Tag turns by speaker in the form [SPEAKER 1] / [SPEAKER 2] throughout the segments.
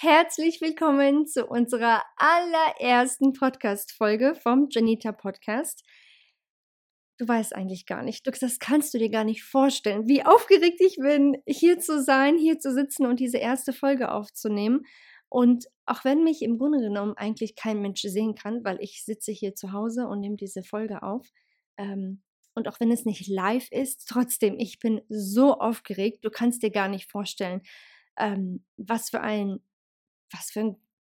[SPEAKER 1] Herzlich willkommen zu unserer allerersten Podcast-Folge vom Janita Podcast. Du weißt eigentlich gar nicht, das kannst du dir gar nicht vorstellen, wie aufgeregt ich bin, hier zu sein, hier zu sitzen und diese erste Folge aufzunehmen. Und auch wenn mich im Grunde genommen eigentlich kein Mensch sehen kann, weil ich sitze hier zu Hause und nehme diese Folge auf, ähm, und auch wenn es nicht live ist, trotzdem, ich bin so aufgeregt, du kannst dir gar nicht vorstellen, ähm, was für ein was für ein,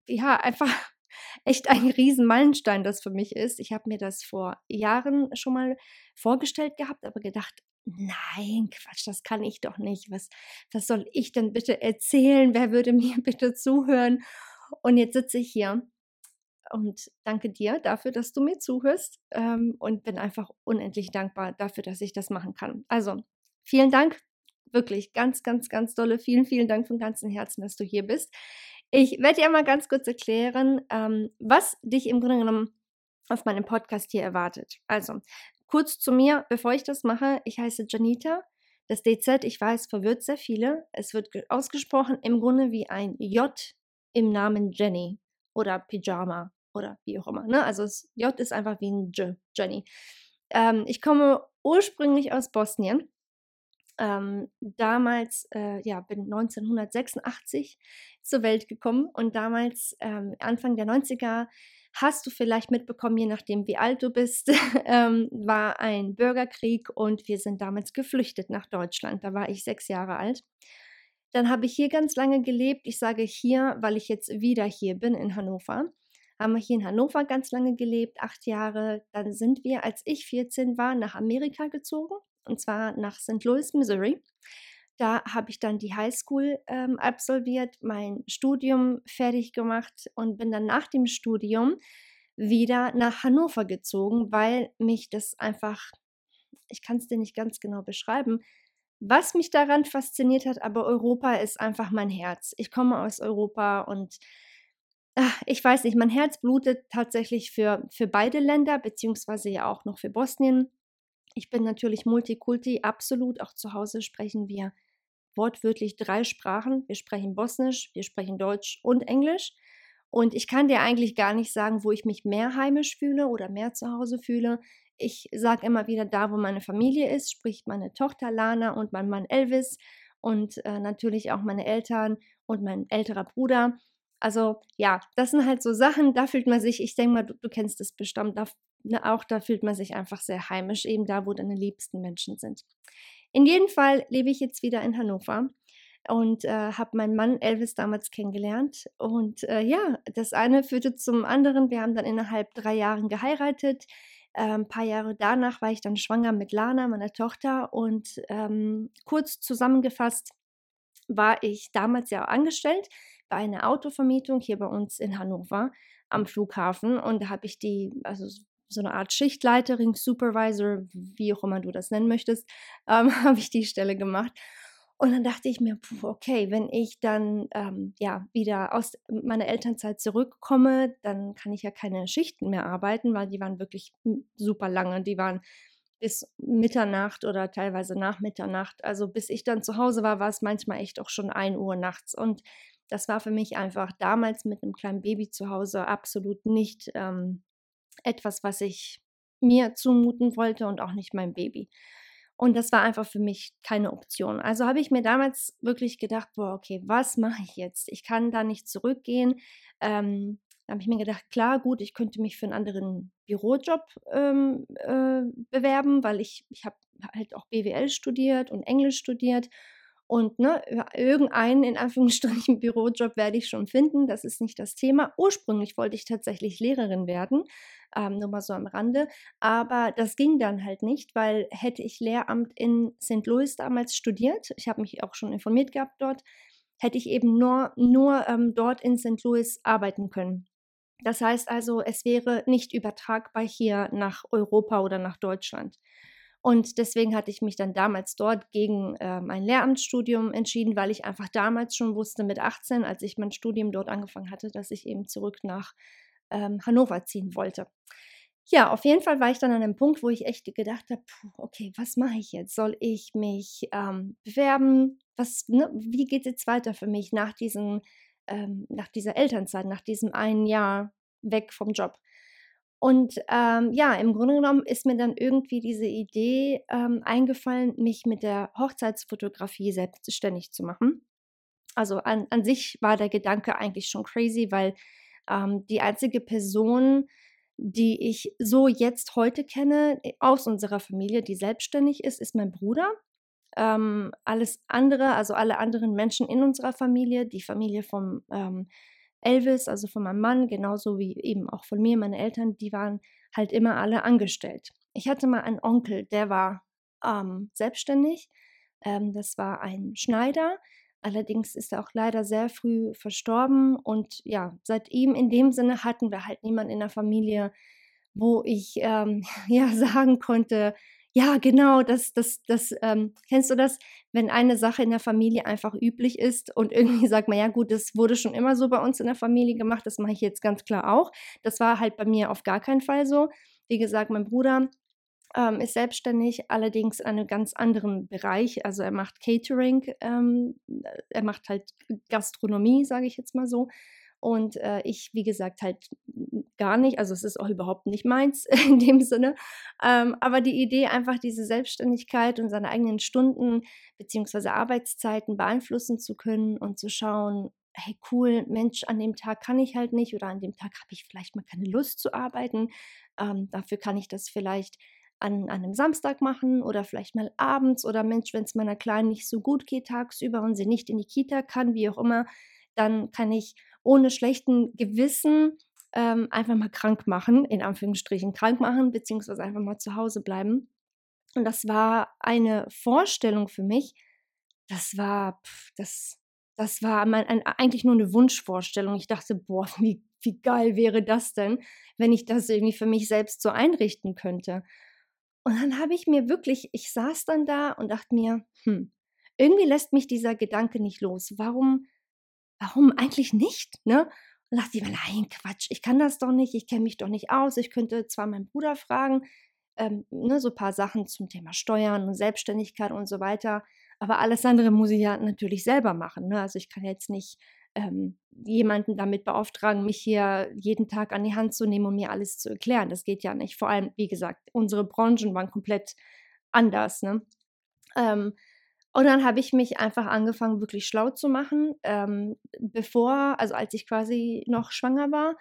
[SPEAKER 1] ja, einfach echt ein riesen Meilenstein das für mich ist. Ich habe mir das vor Jahren schon mal vorgestellt gehabt, aber gedacht, nein, Quatsch, das kann ich doch nicht. Was, was soll ich denn bitte erzählen? Wer würde mir bitte zuhören? Und jetzt sitze ich hier und danke dir dafür, dass du mir zuhörst ähm, und bin einfach unendlich dankbar dafür, dass ich das machen kann. Also, vielen Dank, wirklich ganz, ganz, ganz dolle. Vielen, vielen Dank von ganzem Herzen, dass du hier bist. Ich werde dir mal ganz kurz erklären, ähm, was dich im Grunde genommen auf meinem Podcast hier erwartet. Also, kurz zu mir, bevor ich das mache. Ich heiße Janita. Das DZ, ich weiß, verwirrt sehr viele. Es wird ausgesprochen im Grunde wie ein J im Namen Jenny oder Pyjama oder wie auch immer. Ne? Also das J ist einfach wie ein J, Jenny. Ähm, ich komme ursprünglich aus Bosnien ähm, damals, äh, ja, bin 1986 zur Welt gekommen und damals, ähm, Anfang der 90er, hast du vielleicht mitbekommen, je nachdem wie alt du bist, ähm, war ein Bürgerkrieg und wir sind damals geflüchtet nach Deutschland. Da war ich sechs Jahre alt. Dann habe ich hier ganz lange gelebt. Ich sage hier, weil ich jetzt wieder hier bin in Hannover. Haben wir hier in Hannover ganz lange gelebt, acht Jahre. Dann sind wir, als ich 14 war, nach Amerika gezogen und zwar nach St. Louis, Missouri. Da habe ich dann die Highschool ähm, absolviert, mein Studium fertig gemacht und bin dann nach dem Studium wieder nach Hannover gezogen, weil mich das einfach, ich kann es dir nicht ganz genau beschreiben, was mich daran fasziniert hat, aber Europa ist einfach mein Herz. Ich komme aus Europa und ach, ich weiß nicht, mein Herz blutet tatsächlich für, für beide Länder, beziehungsweise ja auch noch für Bosnien. Ich bin natürlich Multikulti, absolut. Auch zu Hause sprechen wir wortwörtlich drei Sprachen. Wir sprechen Bosnisch, wir sprechen Deutsch und Englisch. Und ich kann dir eigentlich gar nicht sagen, wo ich mich mehr heimisch fühle oder mehr zu Hause fühle. Ich sage immer wieder, da wo meine Familie ist, spricht meine Tochter Lana und mein Mann Elvis und äh, natürlich auch meine Eltern und mein älterer Bruder. Also ja, das sind halt so Sachen, da fühlt man sich, ich denke mal, du, du kennst es bestimmt, da ne, auch da fühlt man sich einfach sehr heimisch, eben da, wo deine liebsten Menschen sind. In jedem Fall lebe ich jetzt wieder in Hannover und äh, habe meinen Mann Elvis damals kennengelernt. Und äh, ja, das eine führte zum anderen. Wir haben dann innerhalb drei Jahren geheiratet. Äh, ein paar Jahre danach war ich dann schwanger mit Lana, meiner Tochter. Und ähm, kurz zusammengefasst war ich damals ja angestellt bei einer Autovermietung hier bei uns in Hannover am Flughafen. Und da habe ich die, also so eine Art Schichtleiterin, Supervisor, wie auch immer du das nennen möchtest, ähm, habe ich die Stelle gemacht. Und dann dachte ich mir, puh, okay, wenn ich dann ähm, ja wieder aus meiner Elternzeit zurückkomme, dann kann ich ja keine Schichten mehr arbeiten, weil die waren wirklich super lange. Die waren bis Mitternacht oder teilweise nach Mitternacht. Also bis ich dann zu Hause war, war es manchmal echt auch schon 1 Uhr nachts. Und das war für mich einfach damals mit einem kleinen Baby zu Hause absolut nicht ähm, etwas, was ich mir zumuten wollte und auch nicht mein Baby. Und das war einfach für mich keine Option. Also habe ich mir damals wirklich gedacht, boah, okay, was mache ich jetzt? Ich kann da nicht zurückgehen. Ähm, da habe ich mir gedacht, klar, gut, ich könnte mich für einen anderen Bürojob ähm, äh, bewerben, weil ich, ich habe halt auch BWL studiert und Englisch studiert. Und ne, irgendeinen in Anführungsstrichen Bürojob werde ich schon finden. Das ist nicht das Thema. Ursprünglich wollte ich tatsächlich Lehrerin werden, ähm, nur mal so am Rande. Aber das ging dann halt nicht, weil hätte ich Lehramt in St. Louis damals studiert, ich habe mich auch schon informiert gehabt dort, hätte ich eben nur, nur ähm, dort in St. Louis arbeiten können. Das heißt also, es wäre nicht übertragbar hier nach Europa oder nach Deutschland. Und deswegen hatte ich mich dann damals dort gegen äh, mein Lehramtsstudium entschieden, weil ich einfach damals schon wusste, mit 18, als ich mein Studium dort angefangen hatte, dass ich eben zurück nach ähm, Hannover ziehen wollte. Ja, auf jeden Fall war ich dann an einem Punkt, wo ich echt gedacht habe, okay, was mache ich jetzt? Soll ich mich ähm, bewerben? Was, ne, wie geht es jetzt weiter für mich nach, diesen, ähm, nach dieser Elternzeit, nach diesem einen Jahr weg vom Job? Und ähm, ja, im Grunde genommen ist mir dann irgendwie diese Idee ähm, eingefallen, mich mit der Hochzeitsfotografie selbstständig zu machen. Also an, an sich war der Gedanke eigentlich schon crazy, weil ähm, die einzige Person, die ich so jetzt heute kenne äh, aus unserer Familie, die selbstständig ist, ist mein Bruder. Ähm, alles andere, also alle anderen Menschen in unserer Familie, die Familie vom ähm, Elvis, also von meinem Mann, genauso wie eben auch von mir, meine Eltern, die waren halt immer alle angestellt. Ich hatte mal einen Onkel, der war ähm, selbstständig. Ähm, das war ein Schneider. Allerdings ist er auch leider sehr früh verstorben. Und ja, seit ihm in dem Sinne hatten wir halt niemanden in der Familie, wo ich ähm, ja sagen konnte, ja, genau, das, das, das, ähm, kennst du das, wenn eine Sache in der Familie einfach üblich ist und irgendwie sagt man, ja gut, das wurde schon immer so bei uns in der Familie gemacht, das mache ich jetzt ganz klar auch. Das war halt bei mir auf gar keinen Fall so. Wie gesagt, mein Bruder ähm, ist selbstständig, allerdings in einem ganz anderen Bereich. Also er macht Catering, ähm, er macht halt Gastronomie, sage ich jetzt mal so. Und äh, ich, wie gesagt, halt gar nicht. Also es ist auch überhaupt nicht meins in dem Sinne. Ähm, aber die Idee, einfach diese Selbstständigkeit und seine eigenen Stunden bzw. Arbeitszeiten beeinflussen zu können und zu schauen, hey cool, Mensch, an dem Tag kann ich halt nicht oder an dem Tag habe ich vielleicht mal keine Lust zu arbeiten. Ähm, dafür kann ich das vielleicht an, an einem Samstag machen oder vielleicht mal abends oder Mensch, wenn es meiner Kleinen nicht so gut geht tagsüber und sie nicht in die Kita kann, wie auch immer, dann kann ich ohne schlechten Gewissen ähm, einfach mal krank machen, in Anführungsstrichen krank machen, beziehungsweise einfach mal zu Hause bleiben. Und das war eine Vorstellung für mich, das war, pff, das, das war mein, ein, eigentlich nur eine Wunschvorstellung. Ich dachte, boah, wie, wie geil wäre das denn, wenn ich das irgendwie für mich selbst so einrichten könnte. Und dann habe ich mir wirklich, ich saß dann da und dachte mir, hm, irgendwie lässt mich dieser Gedanke nicht los. Warum, warum eigentlich nicht? Ne? Und dachte ich mir, nein, Quatsch, ich kann das doch nicht, ich kenne mich doch nicht aus. Ich könnte zwar meinen Bruder fragen, ähm, ne, so ein paar Sachen zum Thema Steuern und Selbstständigkeit und so weiter, aber alles andere muss ich ja natürlich selber machen. Ne? Also ich kann jetzt nicht ähm, jemanden damit beauftragen, mich hier jeden Tag an die Hand zu nehmen und mir alles zu erklären. Das geht ja nicht. Vor allem, wie gesagt, unsere Branchen waren komplett anders. Ne? Ähm, und dann habe ich mich einfach angefangen, wirklich schlau zu machen. Ähm, bevor, also als ich quasi noch schwanger war,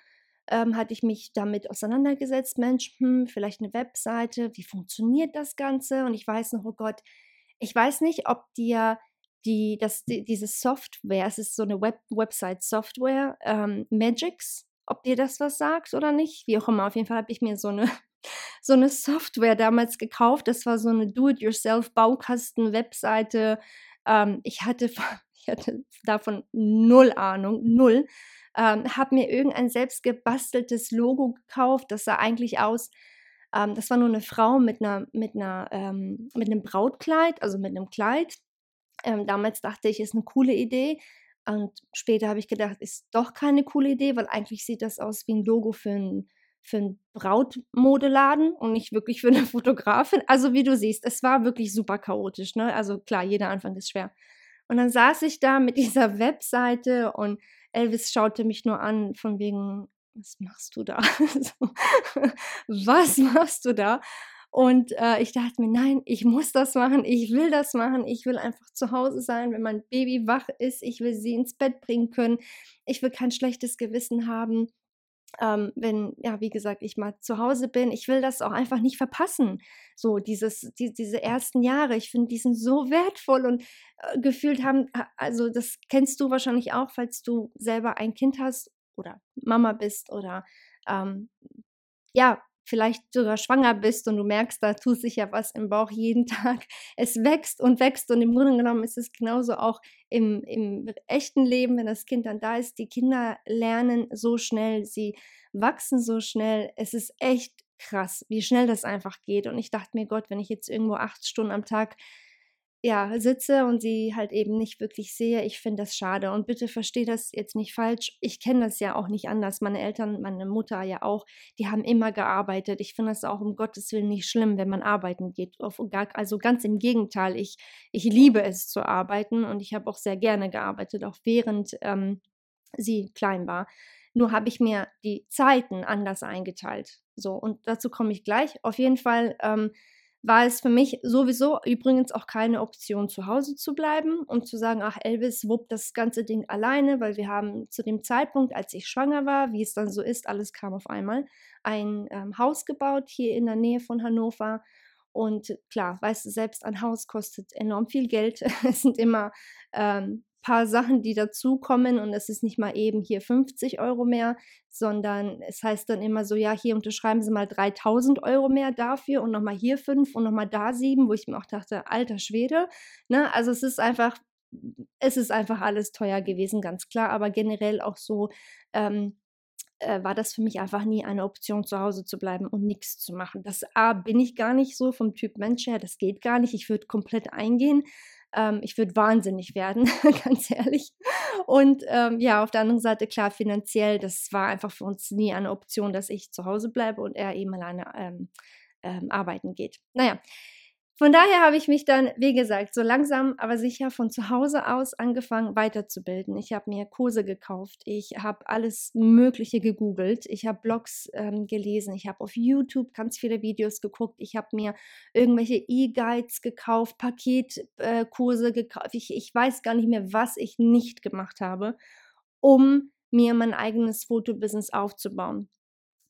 [SPEAKER 1] ähm, hatte ich mich damit auseinandergesetzt. Mensch, hm, vielleicht eine Webseite, wie funktioniert das Ganze? Und ich weiß noch, oh Gott, ich weiß nicht, ob dir die, das, die, diese Software, es ist so eine Web Website-Software, ähm, Magix, ob dir das was sagt oder nicht, wie auch immer. Auf jeden Fall habe ich mir so eine so eine Software damals gekauft. Das war so eine Do-it-yourself-Baukasten-Webseite. Ähm, ich, hatte, ich hatte davon null Ahnung, null. Ähm, habe mir irgendein selbst gebasteltes Logo gekauft. Das sah eigentlich aus, ähm, das war nur eine Frau mit, einer, mit, einer, ähm, mit einem Brautkleid, also mit einem Kleid. Ähm, damals dachte ich, ist eine coole Idee. Und später habe ich gedacht, ist doch keine coole Idee, weil eigentlich sieht das aus wie ein Logo für ein für einen Brautmodeladen und nicht wirklich für eine Fotografin. Also wie du siehst, es war wirklich super chaotisch. Ne? Also klar, jeder Anfang ist schwer. Und dann saß ich da mit dieser Webseite und Elvis schaute mich nur an von wegen, was machst du da? was machst du da? Und äh, ich dachte mir, nein, ich muss das machen, ich will das machen, ich will einfach zu Hause sein, wenn mein Baby wach ist, ich will sie ins Bett bringen können, ich will kein schlechtes Gewissen haben. Ähm, wenn, ja, wie gesagt, ich mal zu Hause bin, ich will das auch einfach nicht verpassen. So, dieses, die, diese ersten Jahre, ich finde, die sind so wertvoll und äh, gefühlt haben, also das kennst du wahrscheinlich auch, falls du selber ein Kind hast oder Mama bist oder ähm, ja, vielleicht sogar schwanger bist und du merkst, da tut sich ja was im Bauch jeden Tag. Es wächst und wächst und im Grunde genommen ist es genauso auch im, im echten Leben, wenn das Kind dann da ist. Die Kinder lernen so schnell, sie wachsen so schnell. Es ist echt krass, wie schnell das einfach geht. Und ich dachte mir, Gott, wenn ich jetzt irgendwo acht Stunden am Tag ja, sitze und sie halt eben nicht wirklich sehe. Ich finde das schade. Und bitte verstehe das jetzt nicht falsch. Ich kenne das ja auch nicht anders. Meine Eltern, meine Mutter ja auch, die haben immer gearbeitet. Ich finde das auch um Gottes Willen nicht schlimm, wenn man arbeiten geht. Also ganz im Gegenteil. Ich, ich liebe es zu arbeiten und ich habe auch sehr gerne gearbeitet, auch während ähm, sie klein war. Nur habe ich mir die Zeiten anders eingeteilt. So, und dazu komme ich gleich. Auf jeden Fall. Ähm, war es für mich sowieso übrigens auch keine Option, zu Hause zu bleiben und zu sagen, ach, Elvis wuppt das ganze Ding alleine, weil wir haben zu dem Zeitpunkt, als ich schwanger war, wie es dann so ist, alles kam auf einmal, ein ähm, Haus gebaut hier in der Nähe von Hannover. Und klar, weißt du, selbst ein Haus kostet enorm viel Geld. es sind immer ähm, paar Sachen, die dazukommen und es ist nicht mal eben hier 50 Euro mehr, sondern es heißt dann immer so, ja, hier unterschreiben Sie mal 3000 Euro mehr dafür und nochmal hier fünf und nochmal da sieben, wo ich mir auch dachte, alter Schwede, ne, also es ist einfach, es ist einfach alles teuer gewesen, ganz klar, aber generell auch so, ähm, äh, war das für mich einfach nie eine Option, zu Hause zu bleiben und nichts zu machen. Das A, bin ich gar nicht so vom Typ Mensch her, das geht gar nicht. Ich würde komplett eingehen. Ähm, ich würde wahnsinnig werden, ganz ehrlich. Und ähm, ja, auf der anderen Seite, klar, finanziell, das war einfach für uns nie eine Option, dass ich zu Hause bleibe und er eben alleine ähm, ähm arbeiten geht. Naja, von daher habe ich mich dann, wie gesagt, so langsam, aber sicher von zu Hause aus angefangen weiterzubilden. Ich habe mir Kurse gekauft, ich habe alles Mögliche gegoogelt, ich habe Blogs ähm, gelesen, ich habe auf YouTube ganz viele Videos geguckt, ich habe mir irgendwelche E-Guides gekauft, Paketkurse äh, gekauft. Ich, ich weiß gar nicht mehr, was ich nicht gemacht habe, um mir mein eigenes Fotobusiness aufzubauen.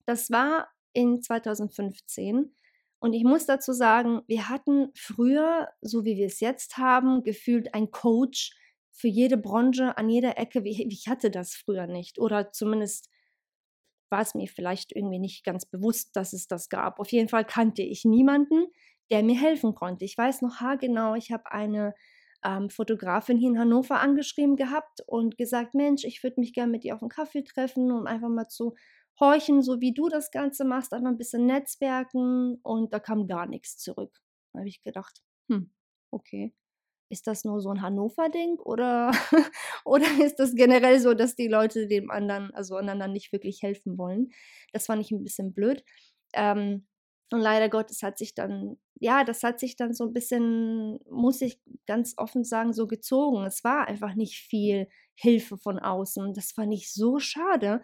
[SPEAKER 1] Das war in 2015 und ich muss dazu sagen, wir hatten früher, so wie wir es jetzt haben, gefühlt ein Coach für jede Branche an jeder Ecke. Ich hatte das früher nicht. Oder zumindest war es mir vielleicht irgendwie nicht ganz bewusst, dass es das gab. Auf jeden Fall kannte ich niemanden, der mir helfen konnte. Ich weiß noch haargenau, ich habe eine ähm, Fotografin hier in Hannover angeschrieben gehabt und gesagt, Mensch, ich würde mich gerne mit dir auf einen Kaffee treffen, um einfach mal zu horchen, so wie du das Ganze machst, einfach ein bisschen netzwerken und da kam gar nichts zurück. Da habe ich gedacht, hm, okay. Ist das nur so ein Hannover-Ding oder, oder ist das generell so, dass die Leute dem anderen, also einander nicht wirklich helfen wollen? Das fand ich ein bisschen blöd. Ähm, und leider Gottes hat sich dann, ja, das hat sich dann so ein bisschen, muss ich ganz offen sagen, so gezogen. Es war einfach nicht viel Hilfe von außen. Das fand ich so schade,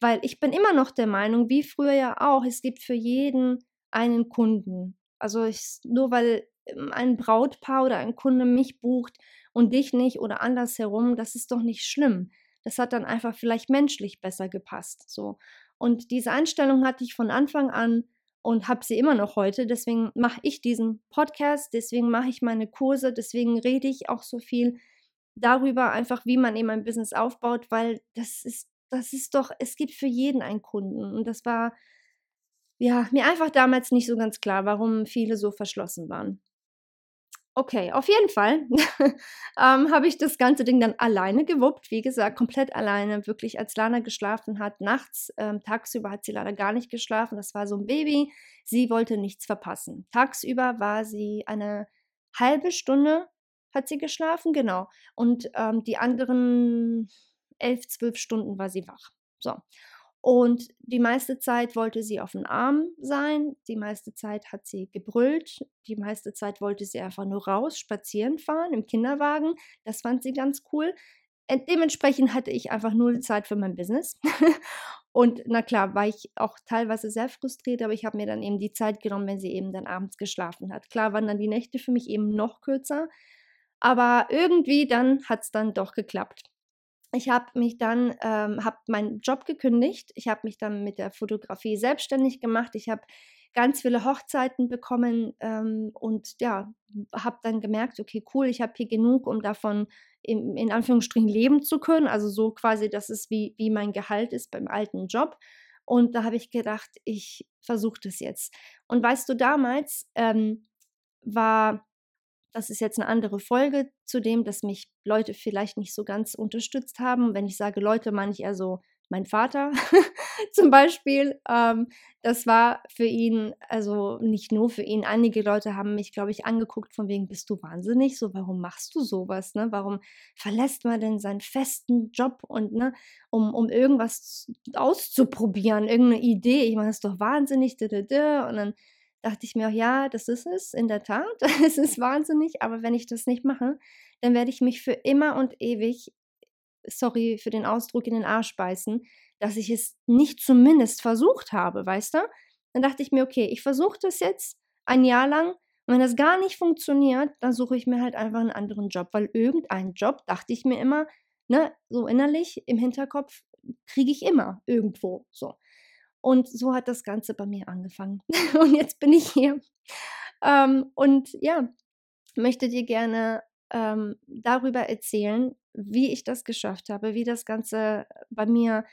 [SPEAKER 1] weil ich bin immer noch der Meinung, wie früher ja auch, es gibt für jeden einen Kunden. Also ich, nur weil ähm, ein Brautpaar oder ein Kunde mich bucht und dich nicht oder andersherum, das ist doch nicht schlimm. Das hat dann einfach vielleicht menschlich besser gepasst. So. Und diese Einstellung hatte ich von Anfang an und habe sie immer noch heute. Deswegen mache ich diesen Podcast, deswegen mache ich meine Kurse, deswegen rede ich auch so viel darüber, einfach wie man eben ein Business aufbaut, weil das ist das ist doch, es gibt für jeden einen Kunden. Und das war ja mir einfach damals nicht so ganz klar, warum viele so verschlossen waren. Okay, auf jeden Fall ähm, habe ich das ganze Ding dann alleine gewuppt. Wie gesagt, komplett alleine, wirklich als Lana geschlafen hat. Nachts, ähm, tagsüber hat sie leider gar nicht geschlafen. Das war so ein Baby. Sie wollte nichts verpassen. Tagsüber war sie eine halbe Stunde, hat sie geschlafen, genau. Und ähm, die anderen elf, zwölf Stunden war sie wach. So. Und die meiste Zeit wollte sie auf dem Arm sein, die meiste Zeit hat sie gebrüllt, die meiste Zeit wollte sie einfach nur raus, spazieren fahren im Kinderwagen. Das fand sie ganz cool. Dementsprechend hatte ich einfach null Zeit für mein Business. Und na klar, war ich auch teilweise sehr frustriert, aber ich habe mir dann eben die Zeit genommen, wenn sie eben dann abends geschlafen hat. Klar waren dann die Nächte für mich eben noch kürzer, aber irgendwie dann hat es dann doch geklappt. Ich habe mich dann, ähm, habe meinen Job gekündigt. Ich habe mich dann mit der Fotografie selbstständig gemacht. Ich habe ganz viele Hochzeiten bekommen ähm, und ja, habe dann gemerkt, okay, cool, ich habe hier genug, um davon in, in, Anführungsstrichen leben zu können. Also so quasi, dass es wie, wie mein Gehalt ist beim alten Job. Und da habe ich gedacht, ich versuche das jetzt. Und weißt du, damals ähm, war das ist jetzt eine andere Folge zu dem, dass mich Leute vielleicht nicht so ganz unterstützt haben. Wenn ich sage Leute, meine ich eher so mein Vater zum Beispiel. Ähm, das war für ihn, also nicht nur für ihn, einige Leute haben mich, glaube ich, angeguckt von wegen, bist du wahnsinnig? So, warum machst du sowas? Ne? Warum verlässt man denn seinen festen Job und ne, um, um irgendwas auszuprobieren, irgendeine Idee? Ich meine, das ist doch wahnsinnig. Und dann dachte ich mir auch, ja, das ist es, in der Tat, es ist wahnsinnig, aber wenn ich das nicht mache, dann werde ich mich für immer und ewig, sorry für den Ausdruck, in den Arsch beißen, dass ich es nicht zumindest versucht habe, weißt du? Dann dachte ich mir, okay, ich versuche das jetzt ein Jahr lang und wenn das gar nicht funktioniert, dann suche ich mir halt einfach einen anderen Job, weil irgendeinen Job, dachte ich mir immer, ne, so innerlich im Hinterkopf, kriege ich immer irgendwo so. Und so hat das Ganze bei mir angefangen. und jetzt bin ich hier. Ähm, und ja, möchte dir gerne ähm, darüber erzählen, wie ich das geschafft habe, wie das Ganze bei mir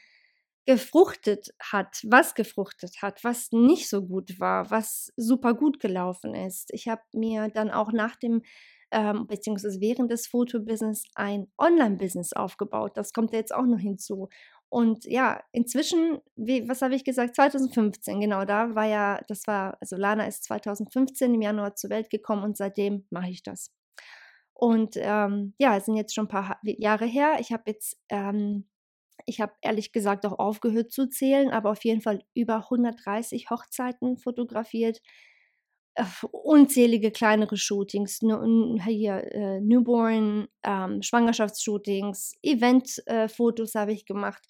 [SPEAKER 1] gefruchtet hat, was gefruchtet hat, was nicht so gut war, was super gut gelaufen ist. Ich habe mir dann auch nach dem ähm, beziehungsweise während des Fotobusiness ein Online-Business aufgebaut. Das kommt jetzt auch noch hinzu. Und ja, inzwischen, wie, was habe ich gesagt, 2015, genau, da war ja, das war, also Lana ist 2015 im Januar zur Welt gekommen und seitdem mache ich das. Und ähm, ja, es sind jetzt schon ein paar Jahre her. Ich habe jetzt, ähm, ich habe ehrlich gesagt auch aufgehört zu zählen, aber auf jeden Fall über 130 Hochzeiten fotografiert, unzählige kleinere Shootings, hier äh, Newborn, ähm, Schwangerschaftsshootings, Eventfotos äh, habe ich gemacht.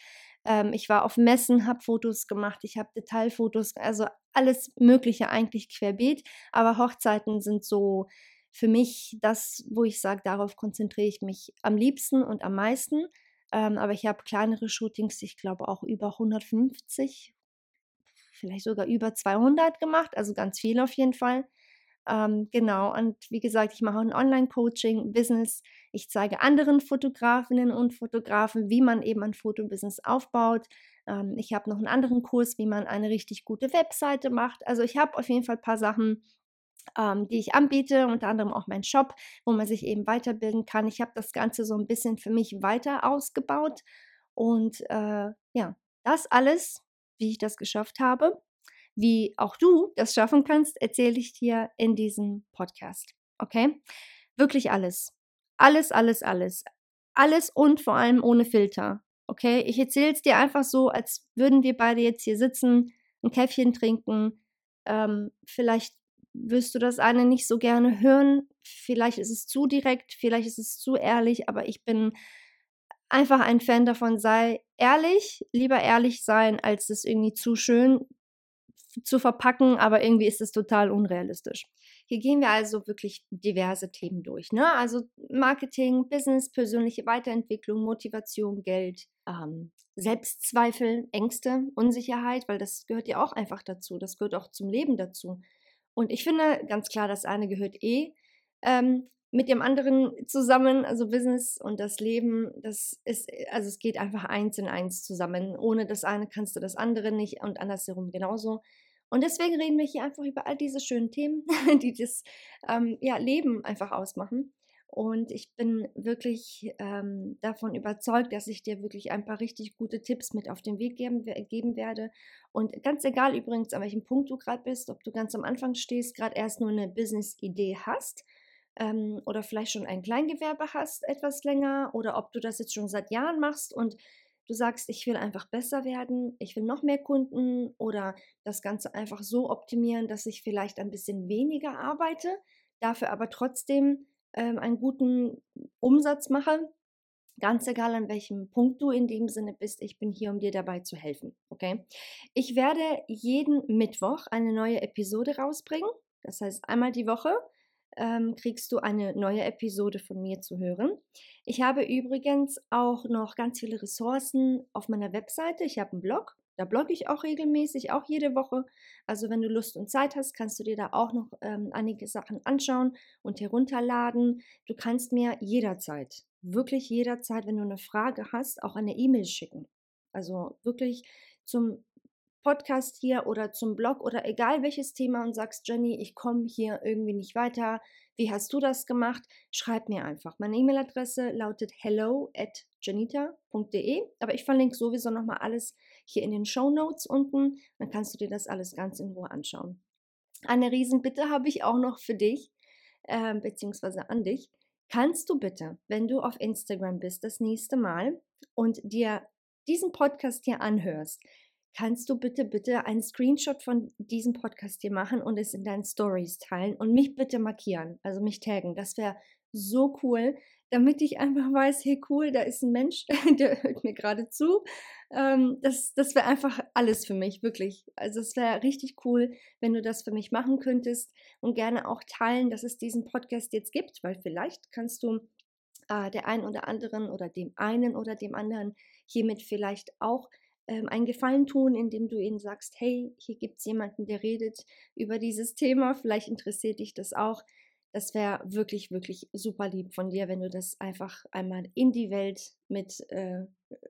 [SPEAKER 1] Ähm, ich war auf Messen, habe Fotos gemacht, ich habe Detailfotos, also alles Mögliche eigentlich querbeet. Aber Hochzeiten sind so für mich das, wo ich sage, darauf konzentriere ich mich am liebsten und am meisten. Ähm, aber ich habe kleinere Shootings, ich glaube auch über 150, vielleicht sogar über 200 gemacht, also ganz viel auf jeden Fall. Ähm, genau, und wie gesagt, ich mache ein Online-Coaching, Business. Ich zeige anderen Fotografinnen und Fotografen, wie man eben ein Fotobusiness aufbaut. Ähm, ich habe noch einen anderen Kurs, wie man eine richtig gute Webseite macht. Also ich habe auf jeden Fall ein paar Sachen, ähm, die ich anbiete, unter anderem auch mein Shop, wo man sich eben weiterbilden kann. Ich habe das Ganze so ein bisschen für mich weiter ausgebaut. Und äh, ja, das alles wie ich das geschafft habe. Wie auch du das schaffen kannst, erzähle ich dir in diesem Podcast. Okay? Wirklich alles. Alles, alles, alles. Alles und vor allem ohne Filter. Okay? Ich erzähle es dir einfach so, als würden wir beide jetzt hier sitzen, ein Käffchen trinken. Ähm, vielleicht wirst du das eine nicht so gerne hören. Vielleicht ist es zu direkt, vielleicht ist es zu ehrlich, aber ich bin einfach ein Fan davon, sei ehrlich, lieber ehrlich sein, als es irgendwie zu schön zu verpacken, aber irgendwie ist es total unrealistisch. Hier gehen wir also wirklich diverse Themen durch. Ne? Also Marketing, Business, persönliche Weiterentwicklung, Motivation, Geld, ähm, Selbstzweifel, Ängste, Unsicherheit, weil das gehört ja auch einfach dazu. Das gehört auch zum Leben dazu. Und ich finde ganz klar, das eine gehört eh ähm, mit dem anderen zusammen, also Business und das Leben, das ist, also es geht einfach eins in eins zusammen. Ohne das eine kannst du das andere nicht und andersherum genauso. Und deswegen reden wir hier einfach über all diese schönen Themen, die das ähm, ja, Leben einfach ausmachen. Und ich bin wirklich ähm, davon überzeugt, dass ich dir wirklich ein paar richtig gute Tipps mit auf den Weg geben, geben werde. Und ganz egal übrigens, an welchem Punkt du gerade bist, ob du ganz am Anfang stehst, gerade erst nur eine Business-Idee hast ähm, oder vielleicht schon ein Kleingewerbe hast etwas länger oder ob du das jetzt schon seit Jahren machst und du sagst, ich will einfach besser werden, ich will noch mehr Kunden oder das Ganze einfach so optimieren, dass ich vielleicht ein bisschen weniger arbeite, dafür aber trotzdem ähm, einen guten Umsatz mache, Ganz egal, an welchem Punkt du in dem Sinne bist, ich bin hier, um dir dabei zu helfen. Okay? Ich werde jeden Mittwoch eine neue Episode rausbringen. Das heißt, einmal die Woche ähm, kriegst du eine neue Episode von mir zu hören. Ich habe übrigens auch noch ganz viele Ressourcen auf meiner Webseite. Ich habe einen Blog, da blogge ich auch regelmäßig, auch jede Woche. Also wenn du Lust und Zeit hast, kannst du dir da auch noch ähm, einige Sachen anschauen und herunterladen. Du kannst mir jederzeit, wirklich jederzeit, wenn du eine Frage hast, auch eine E-Mail schicken. Also wirklich zum Podcast hier oder zum Blog oder egal welches Thema und sagst, Jenny, ich komme hier irgendwie nicht weiter. Wie hast du das gemacht? Schreib mir einfach. Meine E-Mail-Adresse lautet hello at janita.de, aber ich verlinke sowieso nochmal alles hier in den Show Notes unten. Dann kannst du dir das alles ganz in Ruhe anschauen. Eine Riesenbitte habe ich auch noch für dich, äh, beziehungsweise an dich. Kannst du bitte, wenn du auf Instagram bist, das nächste Mal und dir diesen Podcast hier anhörst, kannst du bitte, bitte einen Screenshot von diesem Podcast hier machen und es in deinen Stories teilen und mich bitte markieren, also mich taggen. Das wäre so cool, damit ich einfach weiß, hey cool, da ist ein Mensch, der hört mir gerade zu. Ähm, das das wäre einfach alles für mich, wirklich. Also es wäre richtig cool, wenn du das für mich machen könntest und gerne auch teilen, dass es diesen Podcast jetzt gibt, weil vielleicht kannst du äh, der einen oder anderen oder dem einen oder dem anderen hiermit vielleicht auch ähm, einen Gefallen tun, indem du ihnen sagst, hey, hier gibt es jemanden, der redet über dieses Thema, vielleicht interessiert dich das auch. Das wäre wirklich, wirklich super lieb von dir, wenn du das einfach einmal in die Welt mit, äh,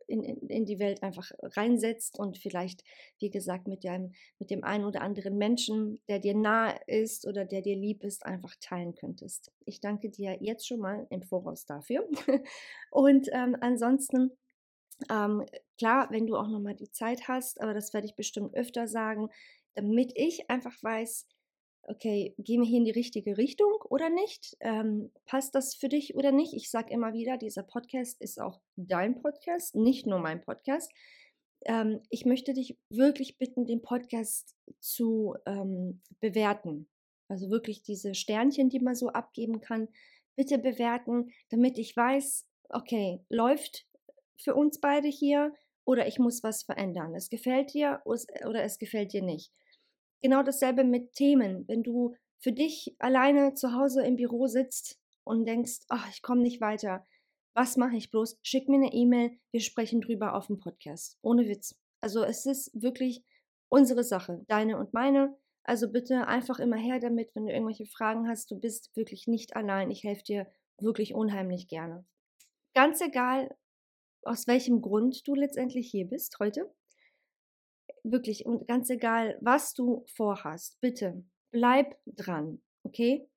[SPEAKER 1] in, in, in, die Welt einfach reinsetzt und vielleicht, wie gesagt, mit dem, mit dem einen oder anderen Menschen, der dir nahe ist oder der dir lieb ist, einfach teilen könntest. Ich danke dir jetzt schon mal im Voraus dafür. und ähm, ansonsten ähm, klar, wenn du auch nochmal die Zeit hast, aber das werde ich bestimmt öfter sagen, damit ich einfach weiß, okay, gehen wir hier in die richtige Richtung oder nicht? Ähm, passt das für dich oder nicht? Ich sage immer wieder, dieser Podcast ist auch dein Podcast, nicht nur mein Podcast. Ähm, ich möchte dich wirklich bitten, den Podcast zu ähm, bewerten. Also wirklich diese Sternchen, die man so abgeben kann, bitte bewerten, damit ich weiß, okay, läuft für uns beide hier oder ich muss was verändern. Es gefällt dir oder es gefällt dir nicht. Genau dasselbe mit Themen. Wenn du für dich alleine zu Hause im Büro sitzt und denkst, ach, ich komme nicht weiter, was mache ich bloß? Schick mir eine E-Mail, wir sprechen drüber auf dem Podcast. Ohne Witz. Also es ist wirklich unsere Sache, deine und meine. Also bitte einfach immer her damit, wenn du irgendwelche Fragen hast. Du bist wirklich nicht allein. Ich helfe dir wirklich unheimlich gerne. Ganz egal, aus welchem Grund du letztendlich hier bist heute. Wirklich, und ganz egal, was du vorhast, bitte bleib dran, okay?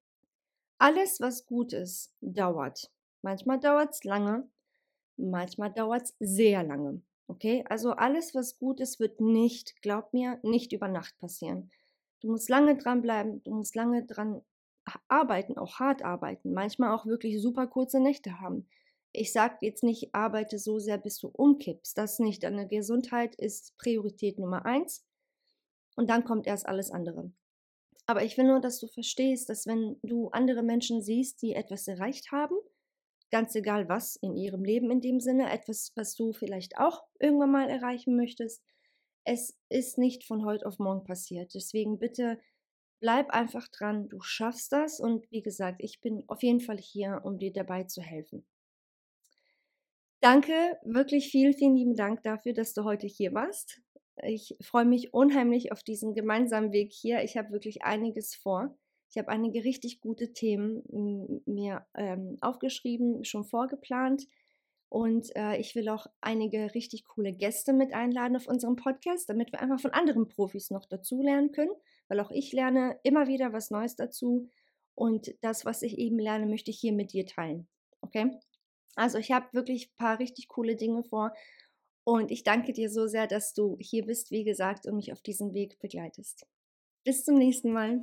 [SPEAKER 1] Alles, was gut ist, dauert. Manchmal dauert es lange, manchmal dauert es sehr lange. Okay, also alles, was gut ist, wird nicht, glaub mir, nicht über Nacht passieren. Du musst lange dranbleiben, du musst lange dran arbeiten, auch hart arbeiten, manchmal auch wirklich super kurze Nächte haben. Ich sage jetzt nicht, arbeite so sehr, bis du umkippst. Das nicht. Deine Gesundheit ist Priorität Nummer eins. Und dann kommt erst alles andere. Aber ich will nur, dass du verstehst, dass wenn du andere Menschen siehst, die etwas erreicht haben, ganz egal was in ihrem Leben in dem Sinne, etwas, was du vielleicht auch irgendwann mal erreichen möchtest, es ist nicht von heute auf morgen passiert. Deswegen bitte bleib einfach dran, du schaffst das und wie gesagt, ich bin auf jeden Fall hier, um dir dabei zu helfen. Danke, wirklich vielen, vielen lieben Dank dafür, dass du heute hier warst. Ich freue mich unheimlich auf diesen gemeinsamen Weg hier. Ich habe wirklich einiges vor. Ich habe einige richtig gute Themen mir ähm, aufgeschrieben, schon vorgeplant. Und äh, ich will auch einige richtig coole Gäste mit einladen auf unserem Podcast, damit wir einfach von anderen Profis noch dazu lernen können, weil auch ich lerne immer wieder was Neues dazu. Und das, was ich eben lerne, möchte ich hier mit dir teilen. Okay? Also ich habe wirklich ein paar richtig coole Dinge vor und ich danke dir so sehr, dass du hier bist, wie gesagt, und mich auf diesem Weg begleitest. Bis zum nächsten Mal.